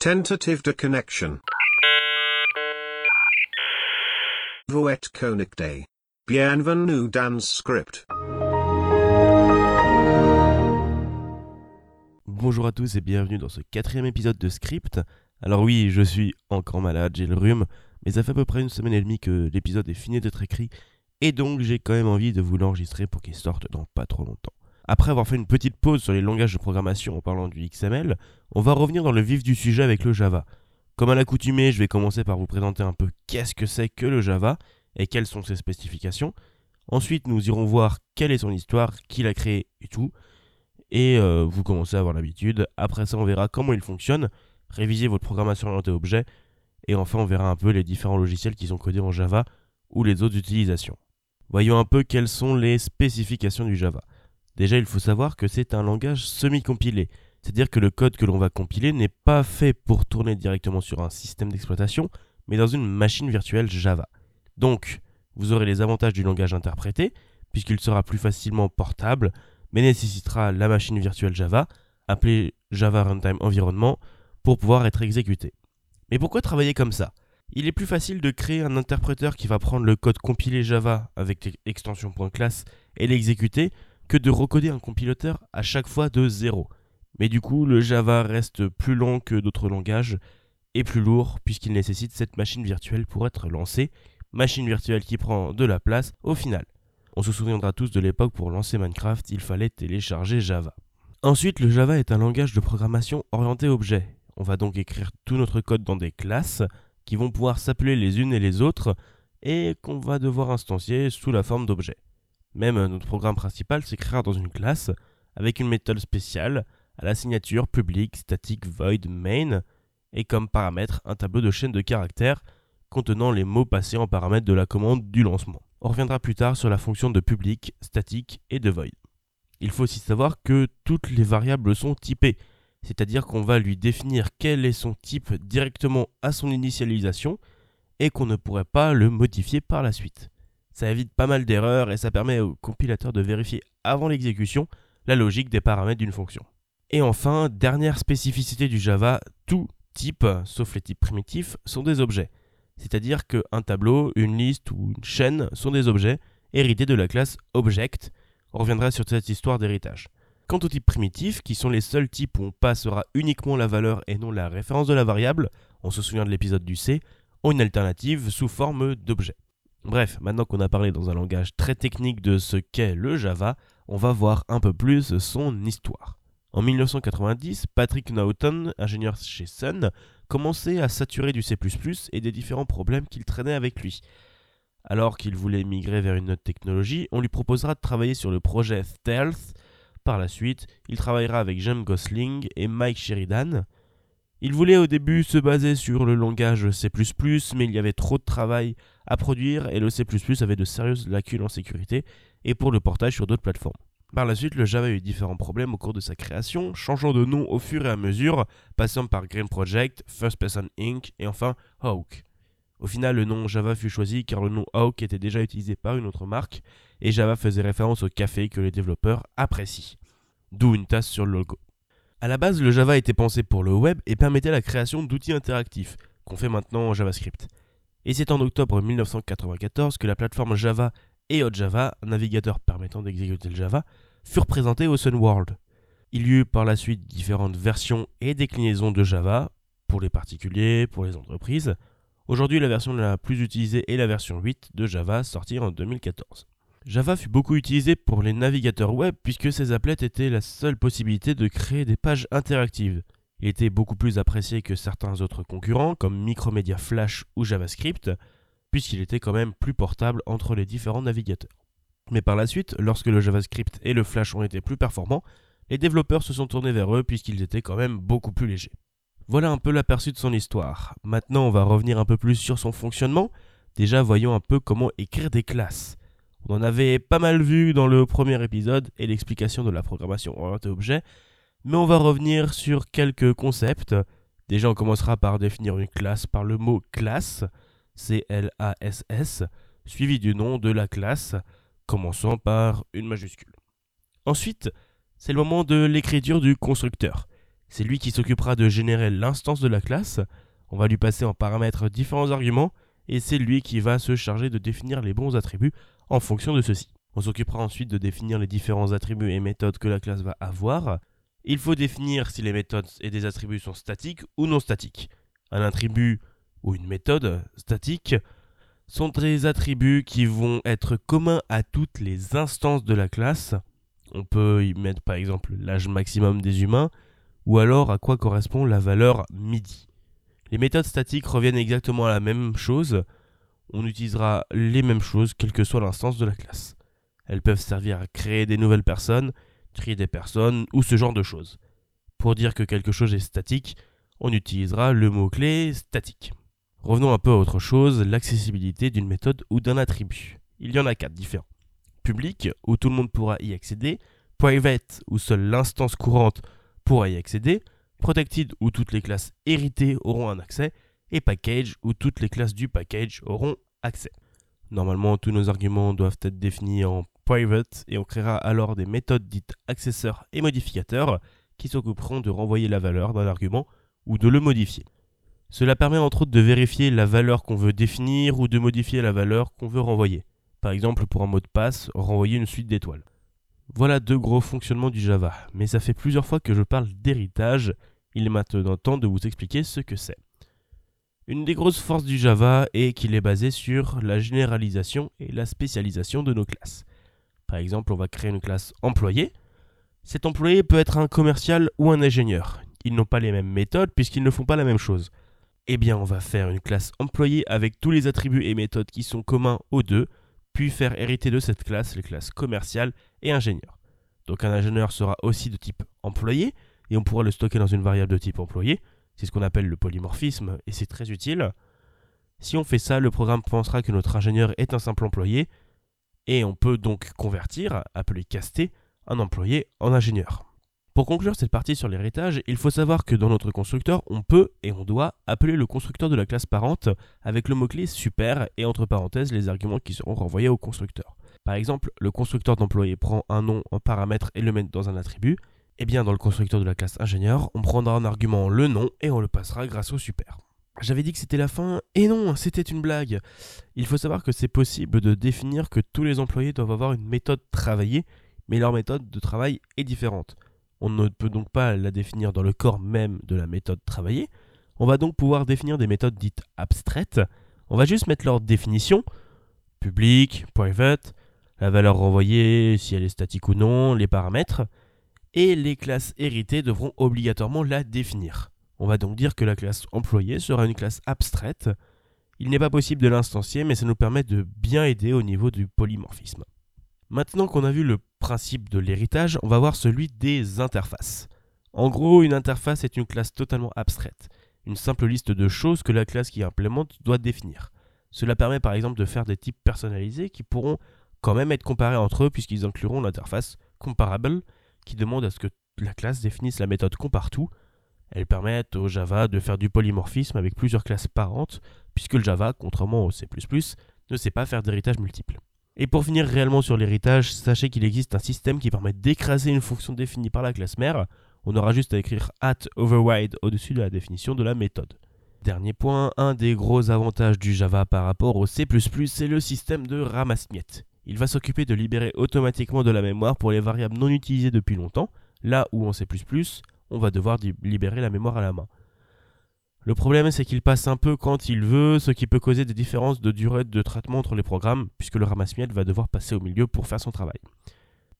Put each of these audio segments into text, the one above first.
Tentative de connection. Voet Day. Bienvenue dans script. Bonjour à tous et bienvenue dans ce quatrième épisode de Script. Alors oui, je suis encore malade, j'ai le rhume, mais ça fait à peu près une semaine et demie que l'épisode est fini d'être écrit, et donc j'ai quand même envie de vous l'enregistrer pour qu'il sorte dans pas trop longtemps. Après avoir fait une petite pause sur les langages de programmation en parlant du XML, on va revenir dans le vif du sujet avec le Java. Comme à l'accoutumée, je vais commencer par vous présenter un peu qu'est-ce que c'est que le Java et quelles sont ses spécifications. Ensuite, nous irons voir quelle est son histoire, qui l'a créé et tout. Et euh, vous commencez à avoir l'habitude. Après ça, on verra comment il fonctionne, réviser votre programmation orientée objet. Et enfin, on verra un peu les différents logiciels qui sont codés en Java ou les autres utilisations. Voyons un peu quelles sont les spécifications du Java. Déjà, il faut savoir que c'est un langage semi-compilé, c'est-à-dire que le code que l'on va compiler n'est pas fait pour tourner directement sur un système d'exploitation, mais dans une machine virtuelle Java. Donc, vous aurez les avantages du langage interprété, puisqu'il sera plus facilement portable, mais nécessitera la machine virtuelle Java, appelée Java Runtime Environment, pour pouvoir être exécuté. Mais pourquoi travailler comme ça? Il est plus facile de créer un interpréteur qui va prendre le code compilé Java avec l'extension .class et l'exécuter que de recoder un compilateur à chaque fois de zéro. Mais du coup, le Java reste plus long que d'autres langages et plus lourd puisqu'il nécessite cette machine virtuelle pour être lancée, machine virtuelle qui prend de la place au final. On se souviendra tous de l'époque pour lancer Minecraft, il fallait télécharger Java. Ensuite, le Java est un langage de programmation orienté objet. On va donc écrire tout notre code dans des classes qui vont pouvoir s'appeler les unes et les autres et qu'on va devoir instancier sous la forme d'objets. Même euh, notre programme principal s'écrira dans une classe avec une méthode spéciale à la signature public static void main et comme paramètre un tableau de chaîne de caractères contenant les mots passés en paramètre de la commande du lancement. On reviendra plus tard sur la fonction de public, static et de void. Il faut aussi savoir que toutes les variables sont typées, c'est-à-dire qu'on va lui définir quel est son type directement à son initialisation et qu'on ne pourrait pas le modifier par la suite. Ça évite pas mal d'erreurs et ça permet au compilateur de vérifier avant l'exécution la logique des paramètres d'une fonction. Et enfin, dernière spécificité du Java, tout type, sauf les types primitifs, sont des objets. C'est-à-dire qu'un tableau, une liste ou une chaîne sont des objets hérités de la classe Object. On reviendra sur cette histoire d'héritage. Quant aux types primitifs, qui sont les seuls types où on passera uniquement la valeur et non la référence de la variable, on se souvient de l'épisode du C, ont une alternative sous forme d'objet. Bref, maintenant qu'on a parlé dans un langage très technique de ce qu'est le Java, on va voir un peu plus son histoire. En 1990, Patrick Naughton, ingénieur chez Sun, commençait à saturer du C++ et des différents problèmes qu'il traînait avec lui. Alors qu'il voulait migrer vers une autre technologie, on lui proposera de travailler sur le projet Stealth. Par la suite, il travaillera avec James Gosling et Mike Sheridan. Il voulait au début se baser sur le langage C++, mais il y avait trop de travail à produire et le C++ avait de sérieuses lacunes en sécurité et pour le portage sur d'autres plateformes. Par la suite, le Java a eu différents problèmes au cours de sa création, changeant de nom au fur et à mesure, passant par Green Project, First Person Inc. et enfin Hawk. Au final, le nom Java fut choisi car le nom Hawk était déjà utilisé par une autre marque et Java faisait référence au café que les développeurs apprécient. D'où une tasse sur le logo. A la base, le Java était pensé pour le web et permettait la création d'outils interactifs, qu'on fait maintenant en JavaScript. Et c'est en octobre 1994 que la plateforme Java et HotJava, un navigateur permettant d'exécuter le Java, furent présentés au Sun World. Il y eut par la suite différentes versions et déclinaisons de Java, pour les particuliers, pour les entreprises. Aujourd'hui, la version la plus utilisée est la version 8 de Java, sortie en 2014. Java fut beaucoup utilisé pour les navigateurs web puisque ces applets étaient la seule possibilité de créer des pages interactives. Il était beaucoup plus apprécié que certains autres concurrents comme Micromedia Flash ou JavaScript, puisqu'il était quand même plus portable entre les différents navigateurs. Mais par la suite, lorsque le JavaScript et le Flash ont été plus performants, les développeurs se sont tournés vers eux puisqu'ils étaient quand même beaucoup plus légers. Voilà un peu l'aperçu de son histoire. Maintenant, on va revenir un peu plus sur son fonctionnement. Déjà, voyons un peu comment écrire des classes. On en avait pas mal vu dans le premier épisode et l'explication de la programmation orientée objet, mais on va revenir sur quelques concepts. Déjà, on commencera par définir une classe par le mot classe, C-L-A-S-S, suivi du nom de la classe, commençant par une majuscule. Ensuite, c'est le moment de l'écriture du constructeur. C'est lui qui s'occupera de générer l'instance de la classe. On va lui passer en paramètres différents arguments et c'est lui qui va se charger de définir les bons attributs en fonction de ceux-ci. On s'occupera ensuite de définir les différents attributs et méthodes que la classe va avoir. Il faut définir si les méthodes et des attributs sont statiques ou non statiques. Un attribut ou une méthode statique sont des attributs qui vont être communs à toutes les instances de la classe. On peut y mettre par exemple l'âge maximum des humains ou alors à quoi correspond la valeur MIDI. Les méthodes statiques reviennent exactement à la même chose. On utilisera les mêmes choses quelle que soit l'instance de la classe. Elles peuvent servir à créer des nouvelles personnes, trier des personnes ou ce genre de choses. Pour dire que quelque chose est statique, on utilisera le mot-clé statique. Revenons un peu à autre chose, l'accessibilité d'une méthode ou d'un attribut. Il y en a quatre différents. Public, où tout le monde pourra y accéder. Private, où seule l'instance courante pourra y accéder. Protected, où toutes les classes héritées auront un accès. Et Package, où toutes les classes du package auront accès. Normalement, tous nos arguments doivent être définis en private et on créera alors des méthodes dites accesseurs et modificateurs qui s'occuperont de renvoyer la valeur d'un argument ou de le modifier. Cela permet entre autres de vérifier la valeur qu'on veut définir ou de modifier la valeur qu'on veut renvoyer. Par exemple, pour un mot de passe, renvoyer une suite d'étoiles. Voilà deux gros fonctionnements du Java, mais ça fait plusieurs fois que je parle d'héritage, il est maintenant temps de vous expliquer ce que c'est. Une des grosses forces du Java est qu'il est basé sur la généralisation et la spécialisation de nos classes. Par exemple, on va créer une classe employé. Cet employé peut être un commercial ou un ingénieur. Ils n'ont pas les mêmes méthodes puisqu'ils ne font pas la même chose. Eh bien, on va faire une classe employée avec tous les attributs et méthodes qui sont communs aux deux, puis faire hériter de cette classe les classes commerciales et ingénieur. Donc un ingénieur sera aussi de type employé, et on pourra le stocker dans une variable de type employé. C'est ce qu'on appelle le polymorphisme, et c'est très utile. Si on fait ça, le programme pensera que notre ingénieur est un simple employé, et on peut donc convertir, appeler caster, un employé en ingénieur. Pour conclure cette partie sur l'héritage, il faut savoir que dans notre constructeur, on peut et on doit appeler le constructeur de la classe parente avec le mot-clé super et entre parenthèses les arguments qui seront renvoyés au constructeur. Par exemple, le constructeur d'employé prend un nom en paramètre et le met dans un attribut. Et eh bien dans le constructeur de la classe ingénieur, on prendra un argument le nom et on le passera grâce au super. J'avais dit que c'était la fin, et non, c'était une blague. Il faut savoir que c'est possible de définir que tous les employés doivent avoir une méthode travaillée, mais leur méthode de travail est différente. On ne peut donc pas la définir dans le corps même de la méthode travaillée. On va donc pouvoir définir des méthodes dites abstraites. On va juste mettre leur définition, public, private, la valeur renvoyée, si elle est statique ou non, les paramètres, et les classes héritées devront obligatoirement la définir. On va donc dire que la classe employée sera une classe abstraite. Il n'est pas possible de l'instancier, mais ça nous permet de bien aider au niveau du polymorphisme. Maintenant qu'on a vu le principe de l'héritage, on va voir celui des interfaces. En gros, une interface est une classe totalement abstraite, une simple liste de choses que la classe qui implémente doit définir. Cela permet par exemple de faire des types personnalisés qui pourront quand même être comparés entre eux puisqu'ils incluront l'interface comparable qui demande à ce que la classe définisse la méthode comparToUt. Elles permettent au Java de faire du polymorphisme avec plusieurs classes parentes puisque le Java, contrairement au C++, ne sait pas faire d'héritage multiple. Et pour finir réellement sur l'héritage, sachez qu'il existe un système qui permet d'écraser une fonction définie par la classe mère. On aura juste à écrire at override au-dessus de la définition de la méthode. Dernier point, un des gros avantages du Java par rapport au C++, c'est le système de ramasse-miettes. Il va s'occuper de libérer automatiquement de la mémoire pour les variables non utilisées depuis longtemps, là où en C++, on va devoir libérer la mémoire à la main. Le problème, c'est qu'il passe un peu quand il veut, ce qui peut causer des différences de durée de traitement entre les programmes, puisque le ramasse-miettes va devoir passer au milieu pour faire son travail.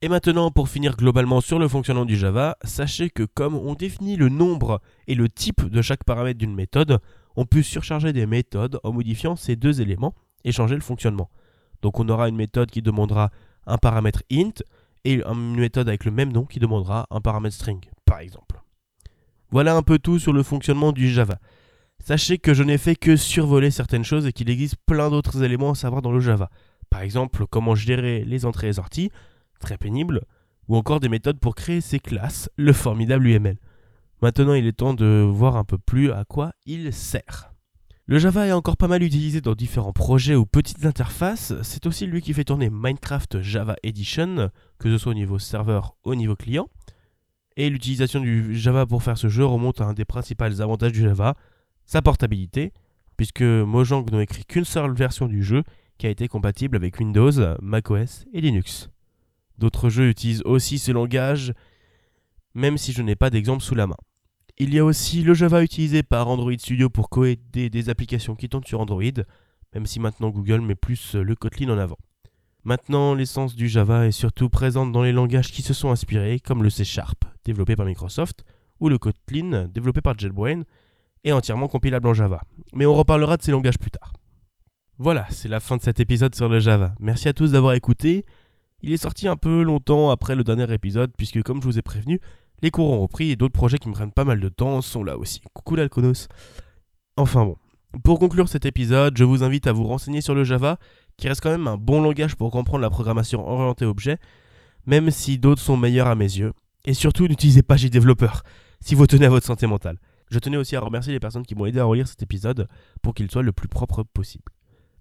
Et maintenant, pour finir globalement sur le fonctionnement du Java, sachez que comme on définit le nombre et le type de chaque paramètre d'une méthode, on peut surcharger des méthodes en modifiant ces deux éléments et changer le fonctionnement. Donc on aura une méthode qui demandera un paramètre int et une méthode avec le même nom qui demandera un paramètre string, par exemple. Voilà un peu tout sur le fonctionnement du Java. Sachez que je n'ai fait que survoler certaines choses et qu'il existe plein d'autres éléments à savoir dans le Java. Par exemple, comment gérer les entrées et sorties, très pénible, ou encore des méthodes pour créer ses classes, le formidable UML. Maintenant, il est temps de voir un peu plus à quoi il sert. Le Java est encore pas mal utilisé dans différents projets ou petites interfaces. C'est aussi lui qui fait tourner Minecraft Java Edition, que ce soit au niveau serveur ou au niveau client. Et l'utilisation du Java pour faire ce jeu remonte à un des principaux avantages du Java, sa portabilité, puisque Mojang n'a écrit qu'une seule version du jeu qui a été compatible avec Windows, macOS et Linux. D'autres jeux utilisent aussi ce langage, même si je n'ai pas d'exemple sous la main. Il y a aussi le Java utilisé par Android Studio pour coder des applications qui tournent sur Android, même si maintenant Google met plus le Kotlin en avant. Maintenant, l'essence du Java est surtout présente dans les langages qui se sont inspirés, comme le C Sharp, développé par Microsoft, ou le Kotlin, développé par JetBrains, et entièrement compilable en Java. Mais on reparlera de ces langages plus tard. Voilà, c'est la fin de cet épisode sur le Java. Merci à tous d'avoir écouté. Il est sorti un peu longtemps après le dernier épisode, puisque comme je vous ai prévenu, les cours ont repris et d'autres projets qui me prennent pas mal de temps sont là aussi. Coucou l'Alconos. Enfin bon. Pour conclure cet épisode, je vous invite à vous renseigner sur le Java, qui reste quand même un bon langage pour comprendre la programmation orientée objet, même si d'autres sont meilleurs à mes yeux. Et surtout, n'utilisez pas JDeveloper, si vous tenez à votre santé mentale. Je tenais aussi à remercier les personnes qui m'ont aidé à relire cet épisode pour qu'il soit le plus propre possible.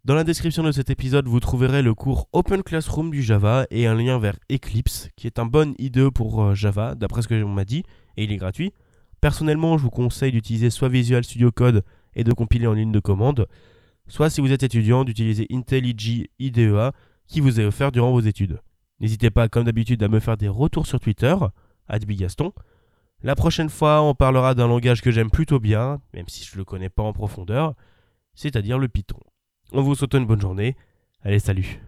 Dans la description de cet épisode, vous trouverez le cours Open Classroom du Java et un lien vers Eclipse, qui est un bon IDE pour euh, Java, d'après ce que l'on m'a dit, et il est gratuit. Personnellement, je vous conseille d'utiliser soit Visual Studio Code et de compiler en ligne de commande, soit si vous êtes étudiant, d'utiliser IntelliJ IDEA qui vous est offert durant vos études. N'hésitez pas, comme d'habitude, à me faire des retours sur Twitter, Bigaston. La prochaine fois, on parlera d'un langage que j'aime plutôt bien, même si je ne le connais pas en profondeur, c'est-à-dire le Python. On vous souhaite une bonne journée. Allez, salut.